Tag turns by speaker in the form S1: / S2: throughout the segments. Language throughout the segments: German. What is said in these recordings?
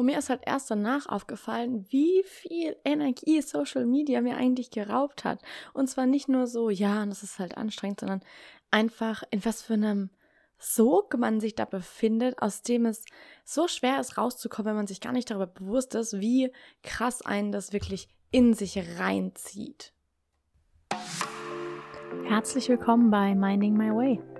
S1: Und mir ist halt erst danach aufgefallen, wie viel Energie Social Media mir eigentlich geraubt hat. Und zwar nicht nur so, ja, und das ist halt anstrengend, sondern einfach in was für einem Sog man sich da befindet, aus dem es so schwer ist rauszukommen, wenn man sich gar nicht darüber bewusst ist, wie krass einen das wirklich in sich reinzieht.
S2: Herzlich willkommen bei Minding My Way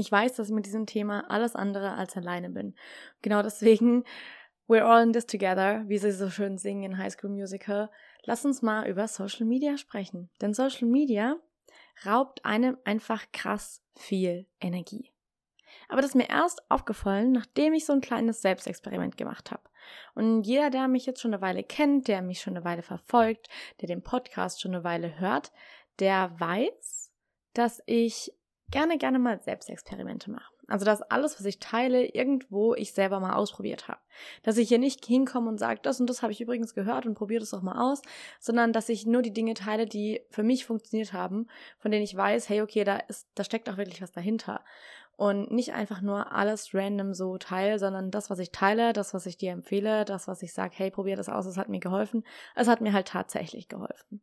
S1: Ich weiß, dass ich mit diesem Thema alles andere als alleine bin. Genau deswegen, we're all in this together, wie sie so schön singen in High School Musical. Lass uns mal über Social Media sprechen. Denn Social Media raubt einem einfach krass viel Energie. Aber das ist mir erst aufgefallen, nachdem ich so ein kleines Selbstexperiment gemacht habe. Und jeder, der mich jetzt schon eine Weile kennt, der mich schon eine Weile verfolgt, der den Podcast schon eine Weile hört, der weiß, dass ich gerne, gerne mal Selbstexperimente mache. Also, dass alles, was ich teile, irgendwo ich selber mal ausprobiert habe. Dass ich hier nicht hinkomme und sage, das und das habe ich übrigens gehört und probiere das auch mal aus, sondern dass ich nur die Dinge teile, die für mich funktioniert haben, von denen ich weiß, hey, okay, da ist, da steckt auch wirklich was dahinter. Und nicht einfach nur alles random so teile, sondern das, was ich teile, das, was ich dir empfehle, das, was ich sage, hey, probier das aus, es hat mir geholfen. Es hat mir halt tatsächlich geholfen.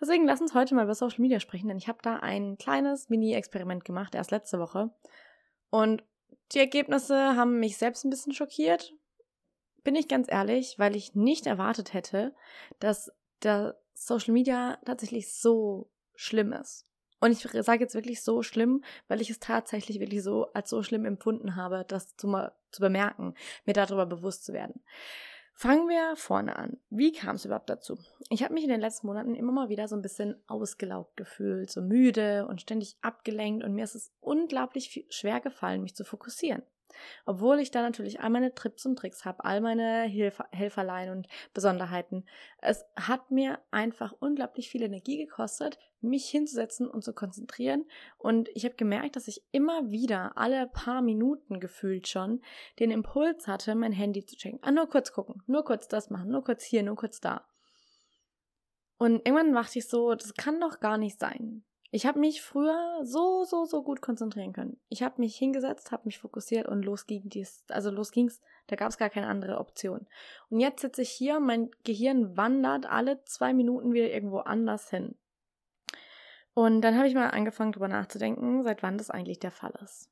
S1: Deswegen lass uns heute mal über Social Media sprechen, denn ich habe da ein kleines Mini-Experiment gemacht, erst letzte Woche. Und die Ergebnisse haben mich selbst ein bisschen schockiert. Bin ich ganz ehrlich, weil ich nicht erwartet hätte, dass der Social Media tatsächlich so schlimm ist. Und ich sage jetzt wirklich so schlimm, weil ich es tatsächlich wirklich so als so schlimm empfunden habe, das zu, zu bemerken, mir darüber bewusst zu werden. Fangen wir vorne an. Wie kam es überhaupt dazu? Ich habe mich in den letzten Monaten immer mal wieder so ein bisschen ausgelaugt gefühlt, so müde und ständig abgelenkt und mir ist es unglaublich schwer gefallen, mich zu fokussieren. Obwohl ich da natürlich all meine Trips und Tricks habe, all meine Hilf Helferlein und Besonderheiten. Es hat mir einfach unglaublich viel Energie gekostet, mich hinzusetzen und zu konzentrieren. Und ich habe gemerkt, dass ich immer wieder, alle paar Minuten gefühlt schon, den Impuls hatte, mein Handy zu checken. Ah, nur kurz gucken, nur kurz das machen, nur kurz hier, nur kurz da. Und irgendwann dachte ich so, das kann doch gar nicht sein. Ich habe mich früher so, so, so gut konzentrieren können. Ich habe mich hingesetzt, habe mich fokussiert und los ging dies, also los ging's, da gab es gar keine andere Option. Und jetzt sitze ich hier, mein Gehirn wandert alle zwei Minuten wieder irgendwo anders hin. Und dann habe ich mal angefangen, darüber nachzudenken, seit wann das eigentlich der Fall ist.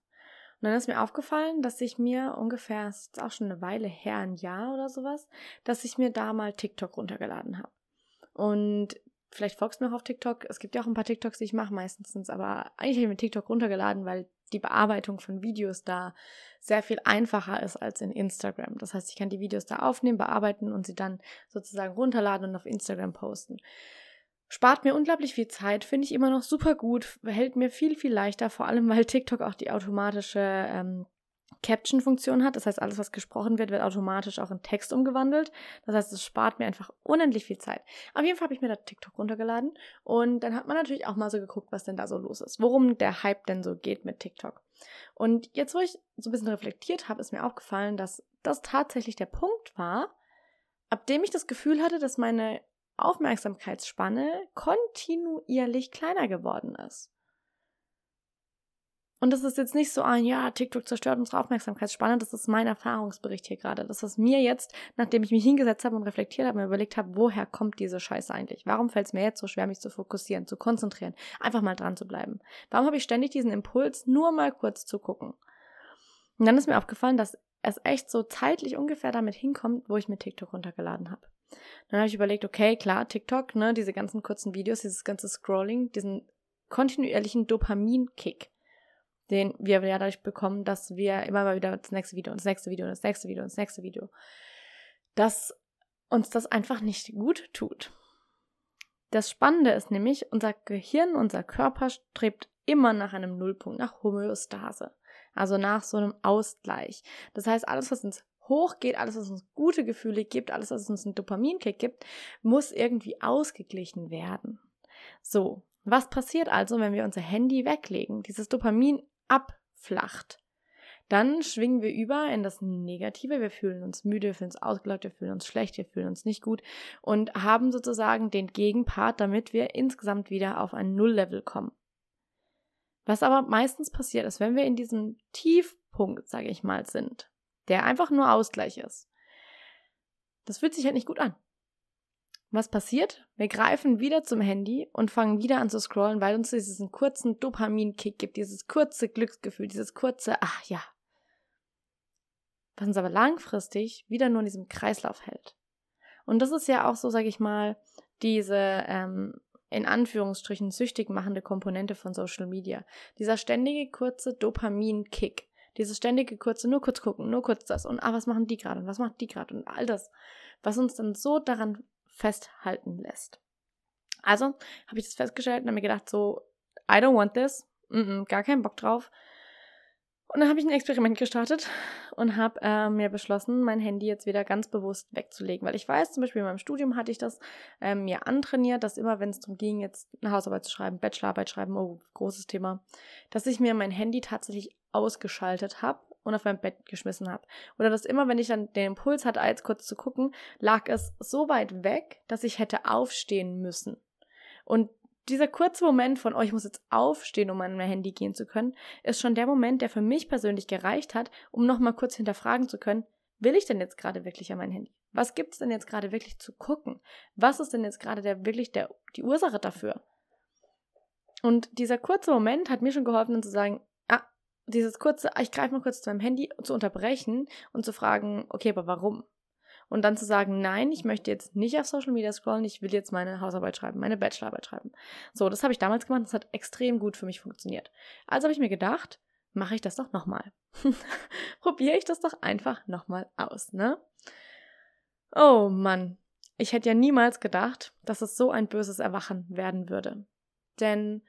S1: Und dann ist mir aufgefallen, dass ich mir ungefähr, ist auch schon eine Weile her, ein Jahr oder sowas, dass ich mir da mal TikTok runtergeladen habe. Und vielleicht folgst du mir auch auf TikTok. Es gibt ja auch ein paar TikToks, die ich mache meistens, aber eigentlich habe ich mir TikTok runtergeladen, weil die Bearbeitung von Videos da sehr viel einfacher ist als in Instagram. Das heißt, ich kann die Videos da aufnehmen, bearbeiten und sie dann sozusagen runterladen und auf Instagram posten. Spart mir unglaublich viel Zeit, finde ich immer noch super gut, hält mir viel, viel leichter, vor allem weil TikTok auch die automatische ähm, Caption-Funktion hat. Das heißt, alles, was gesprochen wird, wird automatisch auch in Text umgewandelt. Das heißt, es spart mir einfach unendlich viel Zeit. Auf jeden Fall habe ich mir da TikTok runtergeladen und dann hat man natürlich auch mal so geguckt, was denn da so los ist. Worum der Hype denn so geht mit TikTok. Und jetzt, wo ich so ein bisschen reflektiert habe, ist mir aufgefallen, dass das tatsächlich der Punkt war, ab dem ich das Gefühl hatte, dass meine Aufmerksamkeitsspanne kontinuierlich kleiner geworden ist. Und das ist jetzt nicht so ein, ja, TikTok zerstört unsere Aufmerksamkeitsspanne. Das ist mein Erfahrungsbericht hier gerade. Das ist mir jetzt, nachdem ich mich hingesetzt habe und reflektiert habe, mir überlegt habe, woher kommt diese Scheiße eigentlich? Warum fällt es mir jetzt so schwer, mich zu fokussieren, zu konzentrieren, einfach mal dran zu bleiben? Warum habe ich ständig diesen Impuls, nur mal kurz zu gucken? Und dann ist mir aufgefallen, dass es echt so zeitlich ungefähr damit hinkommt, wo ich mir TikTok runtergeladen habe. Dann habe ich überlegt, okay, klar, TikTok, ne, diese ganzen kurzen Videos, dieses ganze Scrolling, diesen kontinuierlichen Dopaminkick, den wir ja dadurch bekommen, dass wir immer mal wieder das nächste Video und das nächste Video und das nächste Video und das nächste Video, dass uns das einfach nicht gut tut. Das Spannende ist nämlich, unser Gehirn, unser Körper strebt immer nach einem Nullpunkt, nach Homöostase. Also nach so einem Ausgleich. Das heißt, alles, was uns hochgeht, alles, was uns gute Gefühle gibt, alles, was uns einen Dopaminkick gibt, muss irgendwie ausgeglichen werden. So, was passiert also, wenn wir unser Handy weglegen, dieses Dopamin abflacht? Dann schwingen wir über in das Negative. Wir fühlen uns müde, wir fühlen uns ausgelaugt, wir fühlen uns schlecht, wir fühlen uns nicht gut und haben sozusagen den Gegenpart, damit wir insgesamt wieder auf ein Nulllevel kommen. Was aber meistens passiert ist, wenn wir in diesem Tiefpunkt, sage ich mal, sind, der einfach nur Ausgleich ist, das fühlt sich halt nicht gut an. Was passiert? Wir greifen wieder zum Handy und fangen wieder an zu scrollen, weil uns diesen kurzen Dopamin-Kick gibt, dieses kurze Glücksgefühl, dieses kurze, ach ja. Was uns aber langfristig wieder nur in diesem Kreislauf hält. Und das ist ja auch so, sage ich mal, diese ähm, in Anführungsstrichen süchtig machende Komponente von Social Media. Dieser ständige kurze Dopamin-Kick. Dieses ständige kurze, nur kurz gucken, nur kurz das und ah, was machen die gerade und was macht die gerade und all das, was uns dann so daran festhalten lässt. Also habe ich das festgestellt und habe mir gedacht, so, I don't want this, mm -mm, gar keinen Bock drauf. Und dann habe ich ein Experiment gestartet und habe äh, mir beschlossen, mein Handy jetzt wieder ganz bewusst wegzulegen. Weil ich weiß, zum Beispiel in meinem Studium hatte ich das äh, mir antrainiert, dass immer, wenn es darum ging, jetzt eine Hausarbeit zu schreiben, Bachelorarbeit schreiben, oh, großes Thema, dass ich mir mein Handy tatsächlich ausgeschaltet habe und auf mein Bett geschmissen habe. Oder dass immer, wenn ich dann den Impuls hatte, als kurz zu gucken, lag es so weit weg, dass ich hätte aufstehen müssen. Und dieser kurze Moment von, oh, ich muss jetzt aufstehen, um an mein Handy gehen zu können, ist schon der Moment, der für mich persönlich gereicht hat, um nochmal kurz hinterfragen zu können, will ich denn jetzt gerade wirklich an mein Handy? Was gibt es denn jetzt gerade wirklich zu gucken? Was ist denn jetzt gerade der wirklich der, die Ursache dafür? Und dieser kurze Moment hat mir schon geholfen, dann zu sagen, dieses kurze, ich greife mal kurz zu meinem Handy, zu unterbrechen und zu fragen, okay, aber warum? und dann zu sagen, nein, ich möchte jetzt nicht auf Social Media scrollen, ich will jetzt meine Hausarbeit schreiben, meine Bachelorarbeit schreiben. So, das habe ich damals gemacht, das hat extrem gut für mich funktioniert. Also habe ich mir gedacht, mache ich das doch nochmal. Probiere ich das doch einfach nochmal aus, ne? Oh Mann, ich hätte ja niemals gedacht, dass es so ein böses Erwachen werden würde. Denn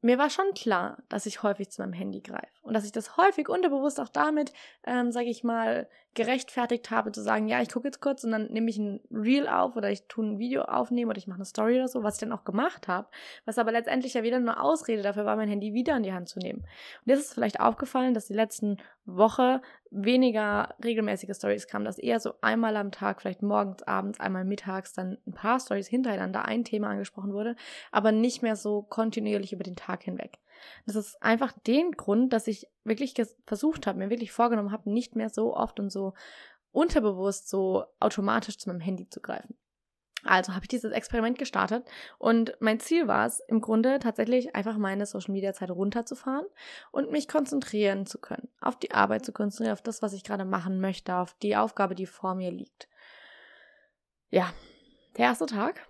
S1: mir war schon klar, dass ich häufig zu meinem Handy greife und dass ich das häufig unterbewusst auch damit, ähm, sage ich mal, gerechtfertigt habe, zu sagen, ja, ich gucke jetzt kurz und dann nehme ich ein Reel auf oder ich tue ein Video aufnehmen oder ich mache eine Story oder so, was ich dann auch gemacht habe, was aber letztendlich ja wieder nur Ausrede dafür war, mein Handy wieder in die Hand zu nehmen. Und jetzt ist vielleicht aufgefallen, dass die letzten Woche weniger regelmäßige Stories kamen, dass eher so einmal am Tag, vielleicht morgens, abends, einmal mittags, dann ein paar Stories hintereinander ein Thema angesprochen wurde, aber nicht mehr so kontinuierlich über den Tag hinweg. Das ist einfach den Grund, dass ich wirklich versucht habe, mir wirklich vorgenommen habe, nicht mehr so oft und so unterbewusst so automatisch zu meinem Handy zu greifen. Also habe ich dieses Experiment gestartet und mein Ziel war es im Grunde tatsächlich einfach meine Social Media Zeit runterzufahren und mich konzentrieren zu können, auf die Arbeit zu konzentrieren, auf das, was ich gerade machen möchte, auf die Aufgabe, die vor mir liegt. Ja, der erste Tag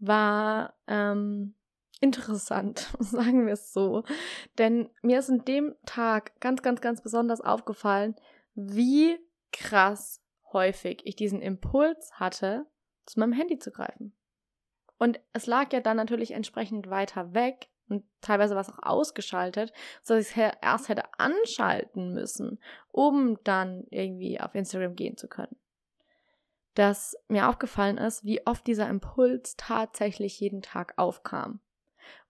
S1: war ähm, interessant, sagen wir es so. Denn mir ist in dem Tag ganz, ganz, ganz besonders aufgefallen, wie krass häufig ich diesen Impuls hatte, zu meinem Handy zu greifen. Und es lag ja dann natürlich entsprechend weiter weg und teilweise war es auch ausgeschaltet, sodass ich es erst hätte anschalten müssen, um dann irgendwie auf Instagram gehen zu können. Dass mir aufgefallen ist, wie oft dieser Impuls tatsächlich jeden Tag aufkam.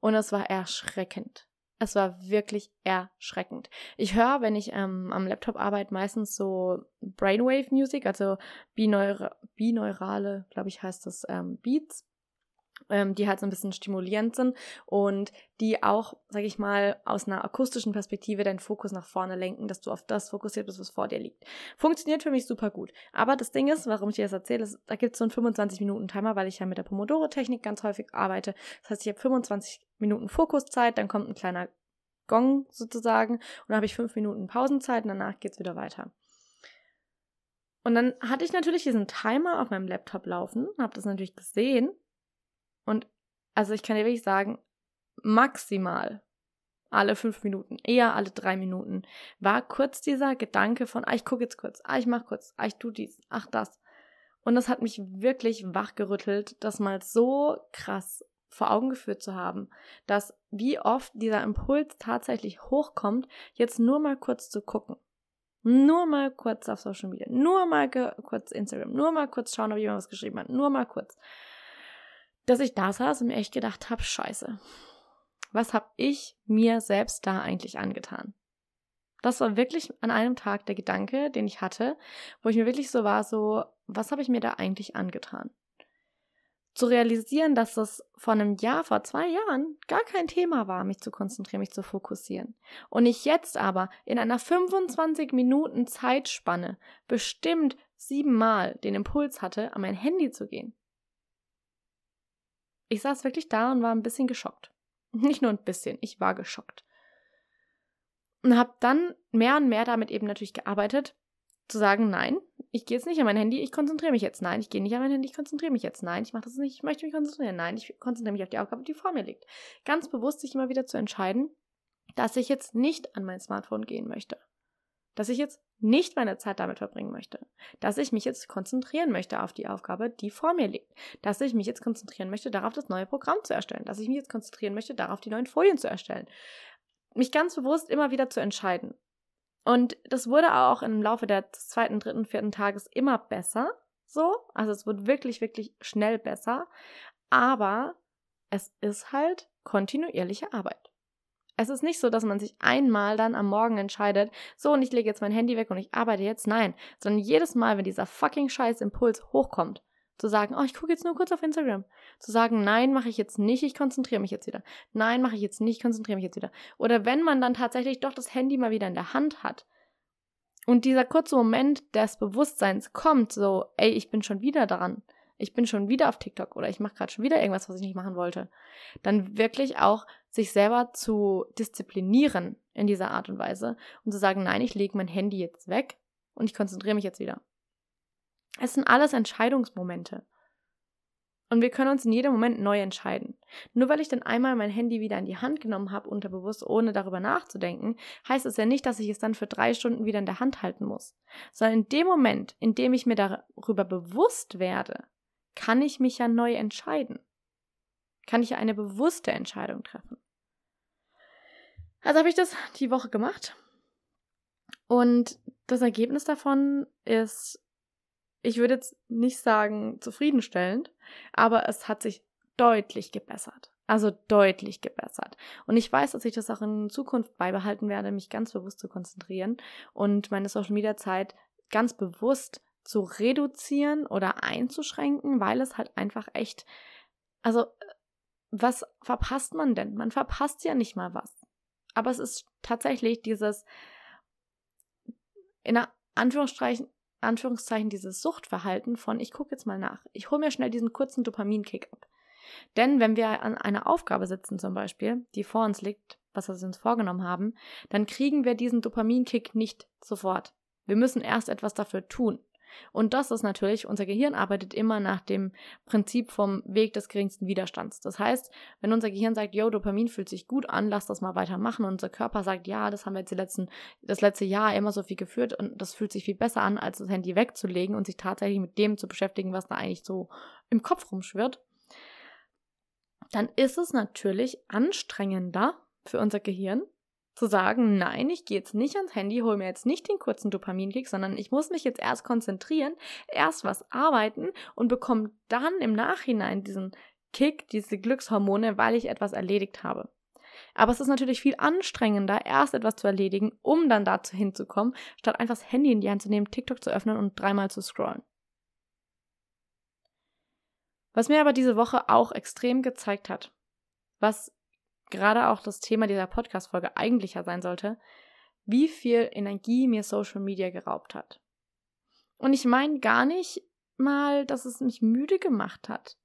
S1: Und es war erschreckend. Es war wirklich erschreckend. Ich höre, wenn ich ähm, am Laptop arbeite, meistens so Brainwave Music, also bineura bineurale, glaube ich, heißt das ähm, Beats ähm, die halt so ein bisschen stimulierend sind und die auch, sag ich mal, aus einer akustischen Perspektive deinen Fokus nach vorne lenken, dass du auf das fokussiert bist, was vor dir liegt. Funktioniert für mich super gut. Aber das Ding ist, warum ich dir das erzähle, ist, da gibt es so einen 25-Minuten-Timer, weil ich ja mit der Pomodoro-Technik ganz häufig arbeite. Das heißt, ich habe 25 Minuten Fokuszeit, dann kommt ein kleiner Gong sozusagen und dann habe ich fünf Minuten Pausenzeit und danach geht es wieder weiter. Und dann hatte ich natürlich diesen Timer auf meinem Laptop laufen, habe das natürlich gesehen. Und also ich kann dir wirklich sagen, maximal alle fünf Minuten, eher alle drei Minuten, war kurz dieser Gedanke von, ah, ich gucke jetzt kurz, ah, ich mach kurz, ah, ich tu dies, ach das. Und das hat mich wirklich wachgerüttelt, das mal so krass vor Augen geführt zu haben, dass wie oft dieser Impuls tatsächlich hochkommt, jetzt nur mal kurz zu gucken. Nur mal kurz auf Social Media, nur mal kurz Instagram, nur mal kurz schauen, ob jemand was geschrieben hat, nur mal kurz. Dass ich da saß und mir echt gedacht habe, scheiße, was habe ich mir selbst da eigentlich angetan? Das war wirklich an einem Tag der Gedanke, den ich hatte, wo ich mir wirklich so war, so, was habe ich mir da eigentlich angetan? Zu realisieren, dass es vor einem Jahr, vor zwei Jahren gar kein Thema war, mich zu konzentrieren, mich zu fokussieren. Und ich jetzt aber in einer 25 Minuten Zeitspanne bestimmt siebenmal den Impuls hatte, an mein Handy zu gehen. Ich saß wirklich da und war ein bisschen geschockt. Nicht nur ein bisschen, ich war geschockt. Und habe dann mehr und mehr damit eben natürlich gearbeitet, zu sagen, nein, ich gehe jetzt nicht an mein Handy, ich konzentriere mich jetzt. Nein, ich gehe nicht an mein Handy, ich konzentriere mich jetzt. Nein, ich mache das nicht, ich möchte mich konzentrieren. Nein, ich konzentriere mich auf die Aufgabe, die vor mir liegt. Ganz bewusst sich immer wieder zu entscheiden, dass ich jetzt nicht an mein Smartphone gehen möchte. Dass ich jetzt nicht meine Zeit damit verbringen möchte. Dass ich mich jetzt konzentrieren möchte auf die Aufgabe, die vor mir liegt. Dass ich mich jetzt konzentrieren möchte, darauf das neue Programm zu erstellen. Dass ich mich jetzt konzentrieren möchte, darauf die neuen Folien zu erstellen. Mich ganz bewusst immer wieder zu entscheiden. Und das wurde auch im Laufe des zweiten, dritten, vierten Tages immer besser. So. Also es wird wirklich, wirklich schnell besser. Aber es ist halt kontinuierliche Arbeit. Es ist nicht so, dass man sich einmal dann am Morgen entscheidet, so und ich lege jetzt mein Handy weg und ich arbeite jetzt. Nein, sondern jedes Mal, wenn dieser fucking scheiß Impuls hochkommt, zu sagen, oh, ich gucke jetzt nur kurz auf Instagram. Zu sagen, nein, mache ich jetzt nicht, ich konzentriere mich jetzt wieder. Nein, mache ich jetzt nicht, ich konzentriere mich jetzt wieder. Oder wenn man dann tatsächlich doch das Handy mal wieder in der Hand hat und dieser kurze Moment des Bewusstseins kommt, so, ey, ich bin schon wieder dran ich bin schon wieder auf TikTok oder ich mache gerade schon wieder irgendwas, was ich nicht machen wollte, dann wirklich auch sich selber zu disziplinieren in dieser Art und Weise und zu sagen, nein, ich lege mein Handy jetzt weg und ich konzentriere mich jetzt wieder. Es sind alles Entscheidungsmomente. Und wir können uns in jedem Moment neu entscheiden. Nur weil ich dann einmal mein Handy wieder in die Hand genommen habe, unterbewusst, ohne darüber nachzudenken, heißt es ja nicht, dass ich es dann für drei Stunden wieder in der Hand halten muss. Sondern in dem Moment, in dem ich mir darüber bewusst werde, kann ich mich ja neu entscheiden. Kann ich eine bewusste Entscheidung treffen. Also habe ich das die Woche gemacht. Und das Ergebnis davon ist, ich würde jetzt nicht sagen zufriedenstellend, aber es hat sich deutlich gebessert. Also deutlich gebessert. Und ich weiß, dass ich das auch in Zukunft beibehalten werde, mich ganz bewusst zu konzentrieren und meine Social Media Zeit ganz bewusst zu reduzieren oder einzuschränken, weil es halt einfach echt, also was verpasst man denn? Man verpasst ja nicht mal was. Aber es ist tatsächlich dieses, in Anführungszeichen, Anführungszeichen dieses Suchtverhalten von, ich gucke jetzt mal nach, ich hole mir schnell diesen kurzen Dopaminkick ab. Denn wenn wir an einer Aufgabe sitzen zum Beispiel, die vor uns liegt, was wir uns vorgenommen haben, dann kriegen wir diesen Dopaminkick nicht sofort. Wir müssen erst etwas dafür tun. Und das ist natürlich, unser Gehirn arbeitet immer nach dem Prinzip vom Weg des geringsten Widerstands. Das heißt, wenn unser Gehirn sagt, yo, Dopamin fühlt sich gut an, lass das mal weitermachen, und unser Körper sagt, ja, das haben wir jetzt die letzten, das letzte Jahr immer so viel geführt und das fühlt sich viel besser an, als das Handy wegzulegen und sich tatsächlich mit dem zu beschäftigen, was da eigentlich so im Kopf rumschwirrt, dann ist es natürlich anstrengender für unser Gehirn, zu sagen, nein, ich gehe jetzt nicht ans Handy, hole mir jetzt nicht den kurzen Dopaminkick, sondern ich muss mich jetzt erst konzentrieren, erst was arbeiten und bekomme dann im Nachhinein diesen Kick, diese Glückshormone, weil ich etwas erledigt habe. Aber es ist natürlich viel anstrengender, erst etwas zu erledigen, um dann dazu hinzukommen, statt einfach das Handy in die Hand zu nehmen, TikTok zu öffnen und dreimal zu scrollen. Was mir aber diese Woche auch extrem gezeigt hat, was gerade auch das Thema dieser Podcast-Folge eigentlich ja sein sollte, wie viel Energie mir Social Media geraubt hat. Und ich meine gar nicht mal, dass es mich müde gemacht hat.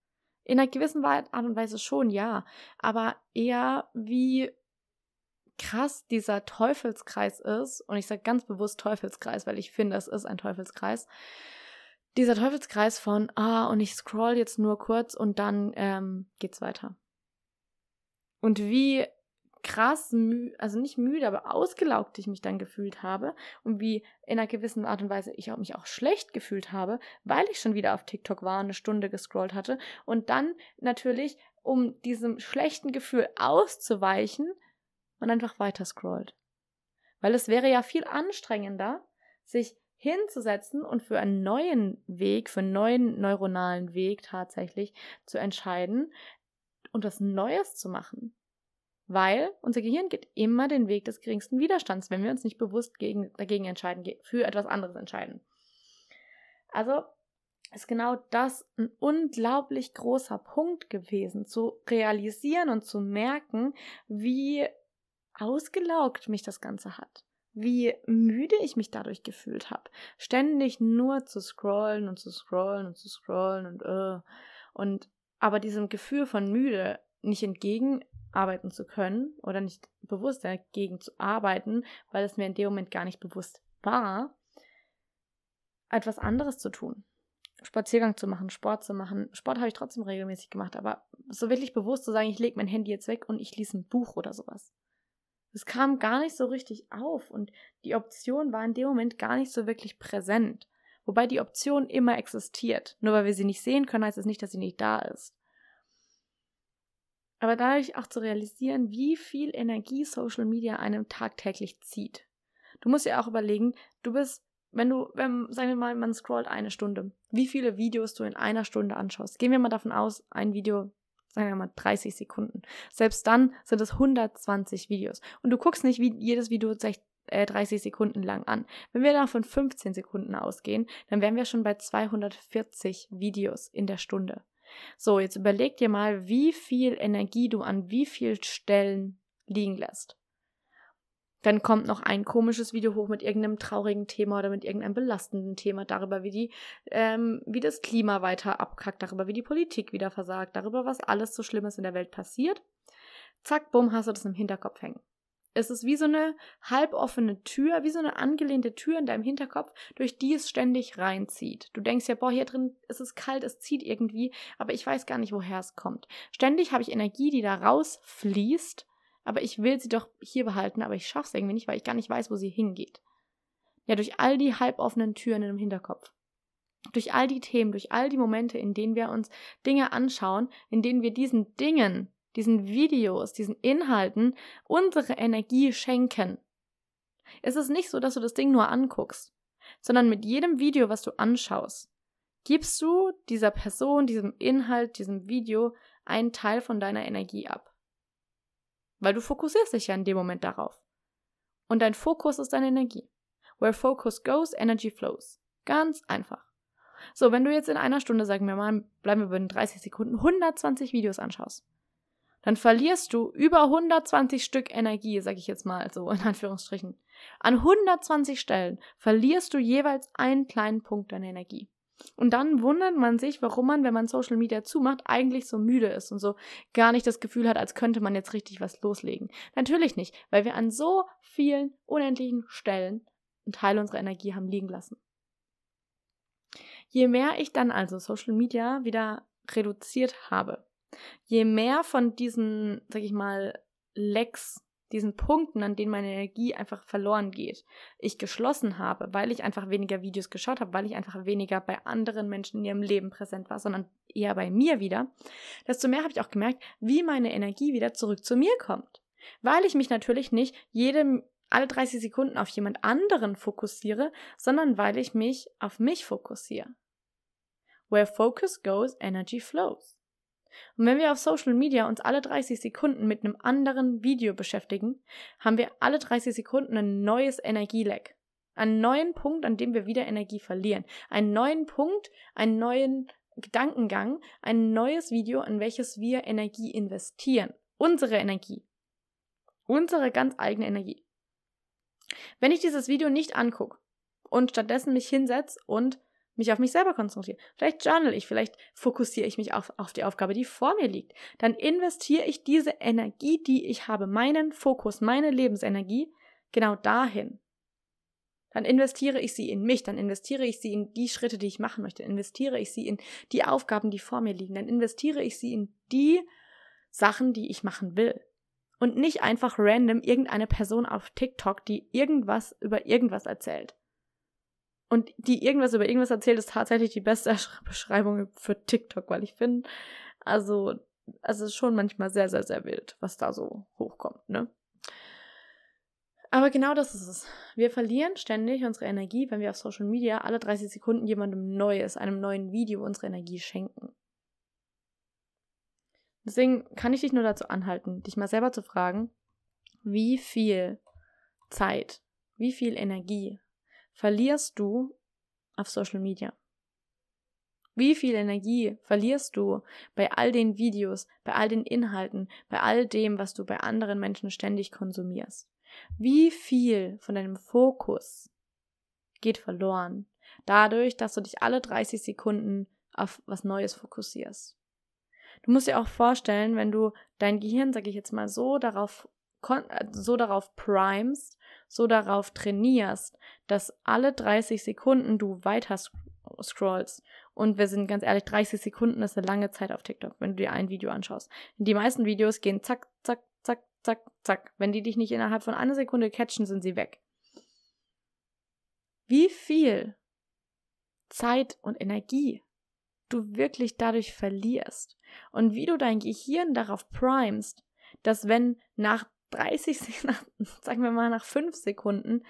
S1: In einer gewissen Art und Weise schon, ja. Aber eher wie krass dieser Teufelskreis ist, und ich sage ganz bewusst Teufelskreis, weil ich finde, es ist ein Teufelskreis, dieser Teufelskreis von, ah, und ich scroll jetzt nur kurz und dann ähm, geht's weiter. Und wie krass, mü also nicht müde, aber ausgelaugt ich mich dann gefühlt habe und wie in einer gewissen Art und Weise ich auch mich auch schlecht gefühlt habe, weil ich schon wieder auf TikTok war, eine Stunde gescrollt hatte und dann natürlich, um diesem schlechten Gefühl auszuweichen, man einfach weiter scrollt. Weil es wäre ja viel anstrengender, sich hinzusetzen und für einen neuen Weg, für einen neuen neuronalen Weg tatsächlich zu entscheiden und was Neues zu machen. Weil unser Gehirn geht immer den Weg des geringsten Widerstands, wenn wir uns nicht bewusst gegen, dagegen entscheiden, für etwas anderes entscheiden. Also ist genau das ein unglaublich großer Punkt gewesen, zu realisieren und zu merken, wie ausgelaugt mich das Ganze hat. Wie müde ich mich dadurch gefühlt habe. Ständig nur zu scrollen und zu scrollen und zu scrollen und äh. Und aber diesem Gefühl von müde nicht entgegen arbeiten zu können oder nicht bewusst dagegen zu arbeiten, weil es mir in dem Moment gar nicht bewusst war, etwas anderes zu tun. Spaziergang zu machen, Sport zu machen. Sport habe ich trotzdem regelmäßig gemacht, aber so wirklich bewusst zu sagen, ich lege mein Handy jetzt weg und ich lese ein Buch oder sowas. Es kam gar nicht so richtig auf und die Option war in dem Moment gar nicht so wirklich präsent. Wobei die Option immer existiert. Nur weil wir sie nicht sehen können, heißt es nicht, dass sie nicht da ist. Aber dadurch auch zu realisieren, wie viel Energie Social Media einem tagtäglich zieht. Du musst ja auch überlegen, du bist, wenn du, wenn, sagen wir mal, man scrollt eine Stunde, wie viele Videos du in einer Stunde anschaust. Gehen wir mal davon aus, ein Video, sagen wir mal 30 Sekunden. Selbst dann sind es 120 Videos. Und du guckst nicht wie jedes Video 30 äh, Sekunden lang an. Wenn wir da von 15 Sekunden ausgehen, dann wären wir schon bei 240 Videos in der Stunde. So, jetzt überleg dir mal, wie viel Energie du an wie vielen Stellen liegen lässt. Dann kommt noch ein komisches Video hoch mit irgendeinem traurigen Thema oder mit irgendeinem belastenden Thema darüber, wie die, ähm, wie das Klima weiter abkackt, darüber, wie die Politik wieder versagt, darüber, was alles so Schlimmes in der Welt passiert. Zack, bumm, hast du das im Hinterkopf hängen. Es ist wie so eine halboffene Tür, wie so eine angelehnte Tür in deinem Hinterkopf, durch die es ständig reinzieht. Du denkst ja, boah, hier drin ist es kalt, es zieht irgendwie, aber ich weiß gar nicht, woher es kommt. Ständig habe ich Energie, die da rausfließt, aber ich will sie doch hier behalten, aber ich schaffe es irgendwie nicht, weil ich gar nicht weiß, wo sie hingeht. Ja, durch all die halboffenen Türen in dem Hinterkopf. Durch all die Themen, durch all die Momente, in denen wir uns Dinge anschauen, in denen wir diesen Dingen diesen Videos, diesen Inhalten unsere Energie schenken. Es ist nicht so, dass du das Ding nur anguckst, sondern mit jedem Video, was du anschaust, gibst du dieser Person, diesem Inhalt, diesem Video einen Teil von deiner Energie ab. Weil du fokussierst dich ja in dem Moment darauf. Und dein Fokus ist deine Energie. Where focus goes, energy flows. Ganz einfach. So, wenn du jetzt in einer Stunde, sagen wir mal, bleiben wir bei den 30 Sekunden, 120 Videos anschaust, dann verlierst du über 120 Stück Energie, sag ich jetzt mal so in Anführungsstrichen. An 120 Stellen verlierst du jeweils einen kleinen Punkt deiner Energie. Und dann wundert man sich, warum man, wenn man Social Media zumacht, eigentlich so müde ist und so gar nicht das Gefühl hat, als könnte man jetzt richtig was loslegen. Natürlich nicht, weil wir an so vielen unendlichen Stellen einen Teil unserer Energie haben liegen lassen. Je mehr ich dann also Social Media wieder reduziert habe, Je mehr von diesen, sag ich mal, Lecks, diesen Punkten, an denen meine Energie einfach verloren geht, ich geschlossen habe, weil ich einfach weniger Videos geschaut habe, weil ich einfach weniger bei anderen Menschen in ihrem Leben präsent war, sondern eher bei mir wieder, desto mehr habe ich auch gemerkt, wie meine Energie wieder zurück zu mir kommt. Weil ich mich natürlich nicht jedem alle 30 Sekunden auf jemand anderen fokussiere, sondern weil ich mich auf mich fokussiere. Where focus goes, energy flows. Und wenn wir auf Social Media uns alle 30 Sekunden mit einem anderen Video beschäftigen, haben wir alle 30 Sekunden ein neues Energieleck. Einen neuen Punkt, an dem wir wieder Energie verlieren. Einen neuen Punkt, einen neuen Gedankengang, ein neues Video, in welches wir Energie investieren. Unsere Energie. Unsere ganz eigene Energie. Wenn ich dieses Video nicht angucke und stattdessen mich hinsetze und mich auf mich selber konzentriere. Vielleicht journal ich, vielleicht fokussiere ich mich auf, auf die Aufgabe, die vor mir liegt. Dann investiere ich diese Energie, die ich habe, meinen Fokus, meine Lebensenergie, genau dahin. Dann investiere ich sie in mich, dann investiere ich sie in die Schritte, die ich machen möchte, investiere ich sie in die Aufgaben, die vor mir liegen, dann investiere ich sie in die Sachen, die ich machen will. Und nicht einfach random irgendeine Person auf TikTok, die irgendwas über irgendwas erzählt. Und die irgendwas über irgendwas erzählt, ist tatsächlich die beste Beschreibung für TikTok, weil ich finde, also, also ist schon manchmal sehr, sehr, sehr wild, was da so hochkommt, ne? Aber genau das ist es. Wir verlieren ständig unsere Energie, wenn wir auf Social Media alle 30 Sekunden jemandem Neues, einem neuen Video unsere Energie schenken. Deswegen kann ich dich nur dazu anhalten, dich mal selber zu fragen, wie viel Zeit, wie viel Energie verlierst du auf Social Media? Wie viel Energie verlierst du bei all den Videos, bei all den Inhalten, bei all dem, was du bei anderen Menschen ständig konsumierst? Wie viel von deinem Fokus geht verloren dadurch, dass du dich alle 30 Sekunden auf was Neues fokussierst? Du musst dir auch vorstellen, wenn du dein Gehirn, sag ich jetzt mal, so darauf so darauf primest, so darauf trainierst, dass alle 30 Sekunden du weiter scrollst. Und wir sind ganz ehrlich, 30 Sekunden ist eine lange Zeit auf TikTok, wenn du dir ein Video anschaust. Die meisten Videos gehen zack, zack, zack, zack, zack. Wenn die dich nicht innerhalb von einer Sekunde catchen, sind sie weg. Wie viel Zeit und Energie du wirklich dadurch verlierst und wie du dein Gehirn darauf primest, dass wenn nach 30, nach, sagen wir mal nach 5 Sekunden,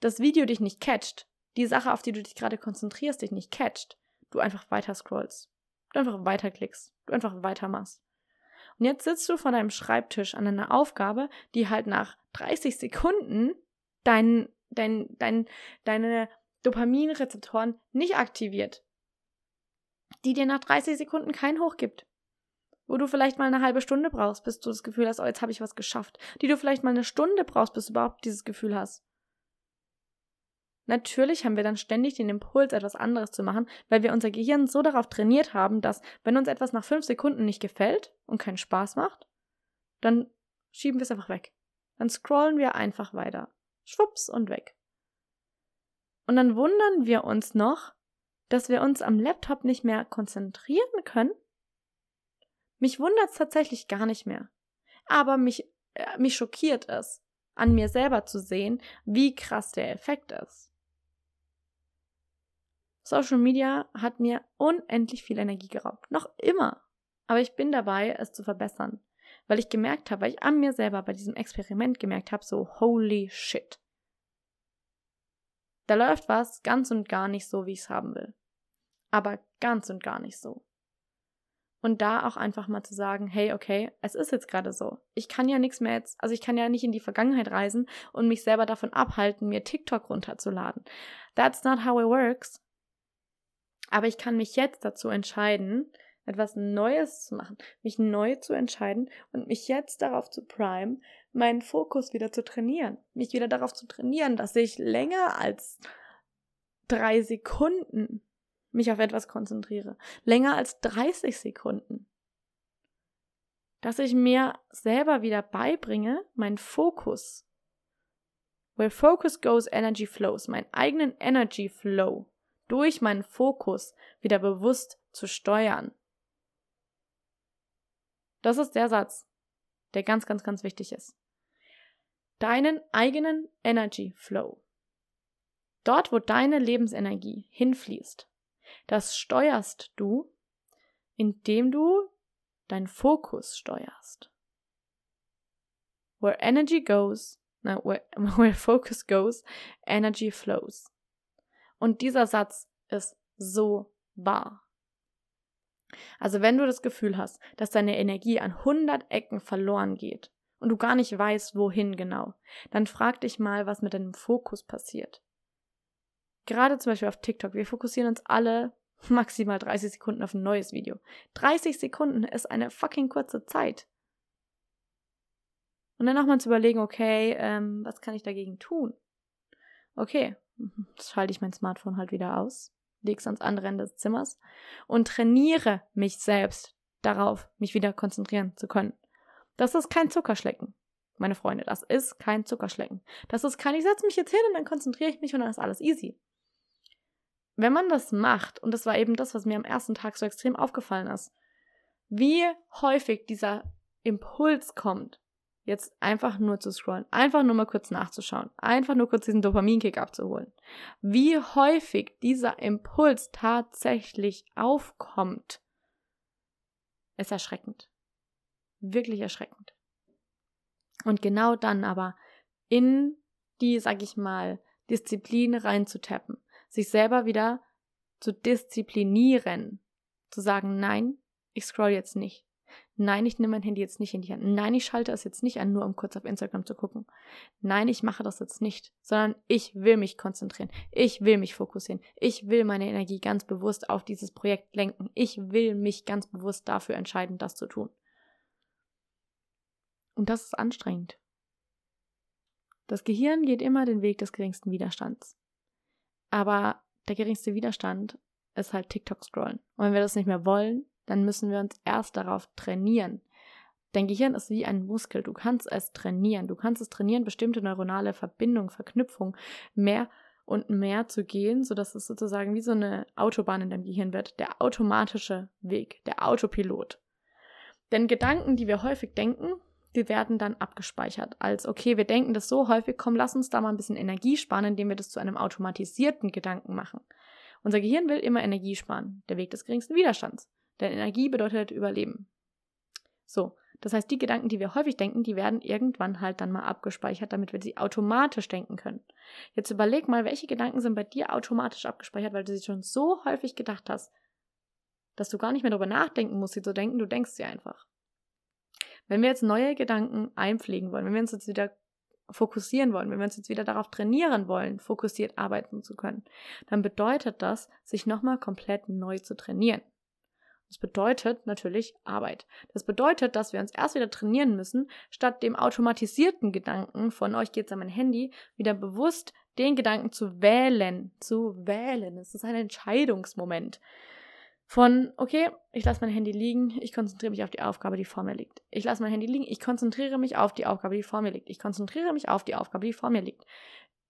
S1: das Video dich nicht catcht, die Sache, auf die du dich gerade konzentrierst, dich nicht catcht, du einfach weiter scrollst, du einfach weiterklickst, du einfach weitermachst. Und jetzt sitzt du vor deinem Schreibtisch an einer Aufgabe, die halt nach 30 Sekunden dein, dein, dein, deine Dopaminrezeptoren nicht aktiviert, die dir nach 30 Sekunden kein Hoch gibt. Wo du vielleicht mal eine halbe Stunde brauchst, bis du das Gefühl hast, oh, jetzt habe ich was geschafft. Die du vielleicht mal eine Stunde brauchst, bis du überhaupt dieses Gefühl hast. Natürlich haben wir dann ständig den Impuls, etwas anderes zu machen, weil wir unser Gehirn so darauf trainiert haben, dass, wenn uns etwas nach fünf Sekunden nicht gefällt und keinen Spaß macht, dann schieben wir es einfach weg. Dann scrollen wir einfach weiter. Schwupps und weg. Und dann wundern wir uns noch, dass wir uns am Laptop nicht mehr konzentrieren können? Mich wundert es tatsächlich gar nicht mehr. Aber mich, äh, mich schockiert es, an mir selber zu sehen, wie krass der Effekt ist. Social Media hat mir unendlich viel Energie geraubt. Noch immer. Aber ich bin dabei, es zu verbessern. Weil ich gemerkt habe, weil ich an mir selber bei diesem Experiment gemerkt habe, so holy shit. Da läuft was ganz und gar nicht so, wie ich es haben will aber ganz und gar nicht so. Und da auch einfach mal zu sagen, hey, okay, es ist jetzt gerade so. Ich kann ja nichts mehr jetzt, also ich kann ja nicht in die Vergangenheit reisen und mich selber davon abhalten, mir TikTok runterzuladen. That's not how it works. Aber ich kann mich jetzt dazu entscheiden, etwas Neues zu machen, mich neu zu entscheiden und mich jetzt darauf zu prime, meinen Fokus wieder zu trainieren. Mich wieder darauf zu trainieren, dass ich länger als drei Sekunden mich auf etwas konzentriere. Länger als 30 Sekunden. Dass ich mir selber wieder beibringe, mein Fokus. Where focus goes, energy flows. Meinen eigenen Energy Flow durch meinen Fokus wieder bewusst zu steuern. Das ist der Satz, der ganz, ganz, ganz wichtig ist. Deinen eigenen Energy Flow. Dort, wo deine Lebensenergie hinfließt, das steuerst du, indem du deinen Fokus steuerst. Where energy goes, no, where, where focus goes, energy flows. Und dieser Satz ist so wahr. Also wenn du das Gefühl hast, dass deine Energie an 100 Ecken verloren geht und du gar nicht weißt, wohin genau, dann frag dich mal, was mit deinem Fokus passiert. Gerade zum Beispiel auf TikTok, wir fokussieren uns alle maximal 30 Sekunden auf ein neues Video. 30 Sekunden ist eine fucking kurze Zeit. Und dann nochmal zu überlegen, okay, ähm, was kann ich dagegen tun? Okay, jetzt schalte ich mein Smartphone halt wieder aus. leg's ans andere Ende des Zimmers und trainiere mich selbst darauf, mich wieder konzentrieren zu können. Das ist kein Zuckerschlecken, meine Freunde. Das ist kein Zuckerschlecken. Das ist kein, ich setze mich jetzt hin und dann konzentriere ich mich und dann ist alles easy. Wenn man das macht, und das war eben das, was mir am ersten Tag so extrem aufgefallen ist, wie häufig dieser Impuls kommt, jetzt einfach nur zu scrollen, einfach nur mal kurz nachzuschauen, einfach nur kurz diesen Dopaminkick abzuholen. Wie häufig dieser Impuls tatsächlich aufkommt, ist erschreckend. Wirklich erschreckend. Und genau dann aber in die, sag ich mal, Disziplin reinzutappen, sich selber wieder zu disziplinieren, zu sagen, nein, ich scroll jetzt nicht. Nein, ich nehme mein Handy jetzt nicht in die Hand. Nein, ich schalte es jetzt nicht an, nur um kurz auf Instagram zu gucken. Nein, ich mache das jetzt nicht, sondern ich will mich konzentrieren. Ich will mich fokussieren. Ich will meine Energie ganz bewusst auf dieses Projekt lenken. Ich will mich ganz bewusst dafür entscheiden, das zu tun. Und das ist anstrengend. Das Gehirn geht immer den Weg des geringsten Widerstands. Aber der geringste Widerstand ist halt TikTok scrollen. Und wenn wir das nicht mehr wollen, dann müssen wir uns erst darauf trainieren. Dein Gehirn ist wie ein Muskel. Du kannst es trainieren. Du kannst es trainieren, bestimmte neuronale Verbindungen, Verknüpfungen mehr und mehr zu gehen, sodass es sozusagen wie so eine Autobahn in deinem Gehirn wird. Der automatische Weg, der Autopilot. Denn Gedanken, die wir häufig denken, die werden dann abgespeichert als, okay, wir denken das so häufig, komm, lass uns da mal ein bisschen Energie sparen, indem wir das zu einem automatisierten Gedanken machen. Unser Gehirn will immer Energie sparen, der Weg des geringsten Widerstands. Denn Energie bedeutet Überleben. So, das heißt, die Gedanken, die wir häufig denken, die werden irgendwann halt dann mal abgespeichert, damit wir sie automatisch denken können. Jetzt überleg mal, welche Gedanken sind bei dir automatisch abgespeichert, weil du sie schon so häufig gedacht hast, dass du gar nicht mehr darüber nachdenken musst, sie zu denken, du denkst sie einfach. Wenn wir jetzt neue Gedanken einpflegen wollen, wenn wir uns jetzt wieder fokussieren wollen, wenn wir uns jetzt wieder darauf trainieren wollen, fokussiert arbeiten zu können, dann bedeutet das, sich nochmal komplett neu zu trainieren. Das bedeutet natürlich Arbeit. Das bedeutet, dass wir uns erst wieder trainieren müssen, statt dem automatisierten Gedanken von euch geht's an mein Handy, wieder bewusst den Gedanken zu wählen. Zu wählen. Es ist ein Entscheidungsmoment. Von, okay, ich lasse mein Handy liegen, ich konzentriere mich auf die Aufgabe, die vor mir liegt. Ich lasse mein Handy liegen, ich konzentriere mich auf die Aufgabe, die vor mir liegt. Ich konzentriere mich auf die Aufgabe, die vor mir liegt.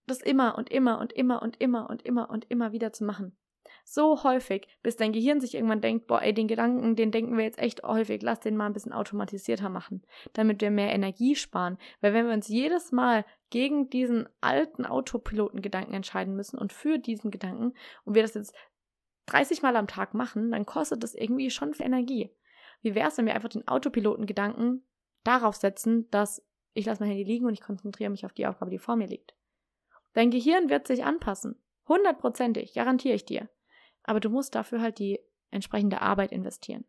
S1: Das immer und immer und immer und immer und immer und immer wieder zu machen. So häufig, bis dein Gehirn sich irgendwann denkt, boah, ey, den Gedanken, den denken wir jetzt echt häufig, lass den mal ein bisschen automatisierter machen, damit wir mehr Energie sparen. Weil wenn wir uns jedes Mal gegen diesen alten Autopiloten-Gedanken entscheiden müssen und für diesen Gedanken und wir das jetzt 30 Mal am Tag machen, dann kostet das irgendwie schon viel Energie. Wie wäre es, wenn wir einfach den Autopiloten-Gedanken darauf setzen, dass ich lasse mein Handy liegen und ich konzentriere mich auf die Aufgabe, die vor mir liegt. Dein Gehirn wird sich anpassen. Hundertprozentig, garantiere ich dir. Aber du musst dafür halt die entsprechende Arbeit investieren.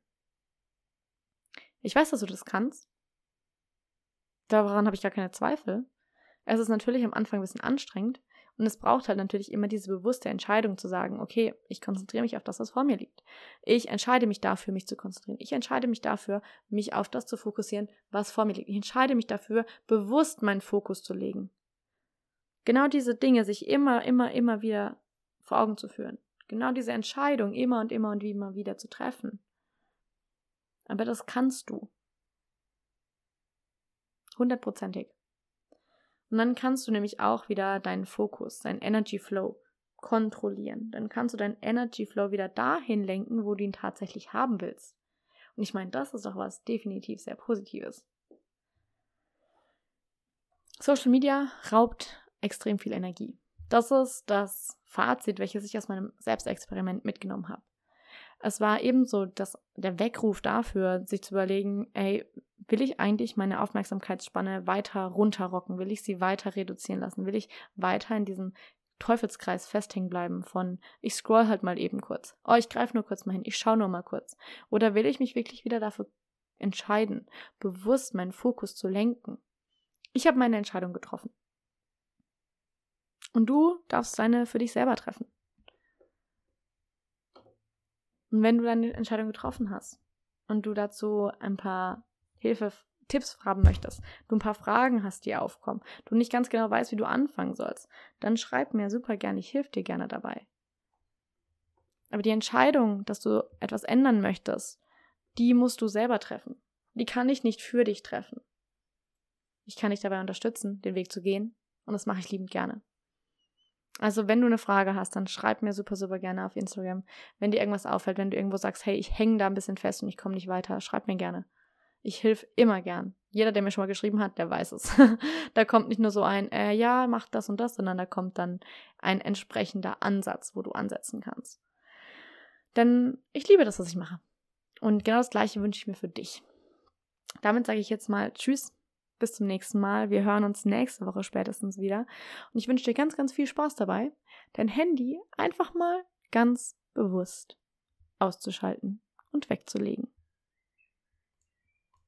S1: Ich weiß, dass du das kannst. Daran habe ich gar keine Zweifel. Es ist natürlich am Anfang ein bisschen anstrengend und es braucht halt natürlich immer diese bewusste Entscheidung zu sagen, okay, ich konzentriere mich auf das, was vor mir liegt. Ich entscheide mich dafür, mich zu konzentrieren. Ich entscheide mich dafür, mich auf das zu fokussieren, was vor mir liegt. Ich entscheide mich dafür, bewusst meinen Fokus zu legen. Genau diese Dinge sich immer, immer, immer wieder vor Augen zu führen. Genau diese Entscheidung immer und immer und immer wieder zu treffen. Aber das kannst du. Hundertprozentig. Und dann kannst du nämlich auch wieder deinen Fokus, deinen Energy Flow kontrollieren. Dann kannst du deinen Energy Flow wieder dahin lenken, wo du ihn tatsächlich haben willst. Und ich meine, das ist doch was definitiv sehr Positives. Social Media raubt extrem viel Energie. Das ist das Fazit, welches ich aus meinem Selbstexperiment mitgenommen habe. Es war ebenso dass der Weckruf dafür, sich zu überlegen, ey, will ich eigentlich meine Aufmerksamkeitsspanne weiter runterrocken? Will ich sie weiter reduzieren lassen? Will ich weiter in diesem Teufelskreis festhängen bleiben von ich scroll halt mal eben kurz. Oh, ich greife nur kurz mal hin, ich schaue nur mal kurz. Oder will ich mich wirklich wieder dafür entscheiden, bewusst meinen Fokus zu lenken? Ich habe meine Entscheidung getroffen. Und du darfst deine für dich selber treffen. Und wenn du deine Entscheidung getroffen hast und du dazu ein paar Hilfe, Tipps haben möchtest, du ein paar Fragen hast, die aufkommen, du nicht ganz genau weißt, wie du anfangen sollst, dann schreib mir super gerne, ich helfe dir gerne dabei. Aber die Entscheidung, dass du etwas ändern möchtest, die musst du selber treffen. Die kann ich nicht für dich treffen. Ich kann dich dabei unterstützen, den Weg zu gehen. Und das mache ich liebend gerne. Also, wenn du eine Frage hast, dann schreib mir super, super gerne auf Instagram. Wenn dir irgendwas auffällt, wenn du irgendwo sagst, hey, ich hänge da ein bisschen fest und ich komme nicht weiter, schreib mir gerne. Ich hilf immer gern. Jeder, der mir schon mal geschrieben hat, der weiß es. da kommt nicht nur so ein, äh, ja, mach das und das, sondern da kommt dann ein entsprechender Ansatz, wo du ansetzen kannst. Denn ich liebe das, was ich mache. Und genau das Gleiche wünsche ich mir für dich. Damit sage ich jetzt mal Tschüss, bis zum nächsten Mal. Wir hören uns nächste Woche spätestens wieder. Und ich wünsche dir ganz, ganz viel Spaß dabei, dein Handy einfach mal ganz bewusst auszuschalten und wegzulegen.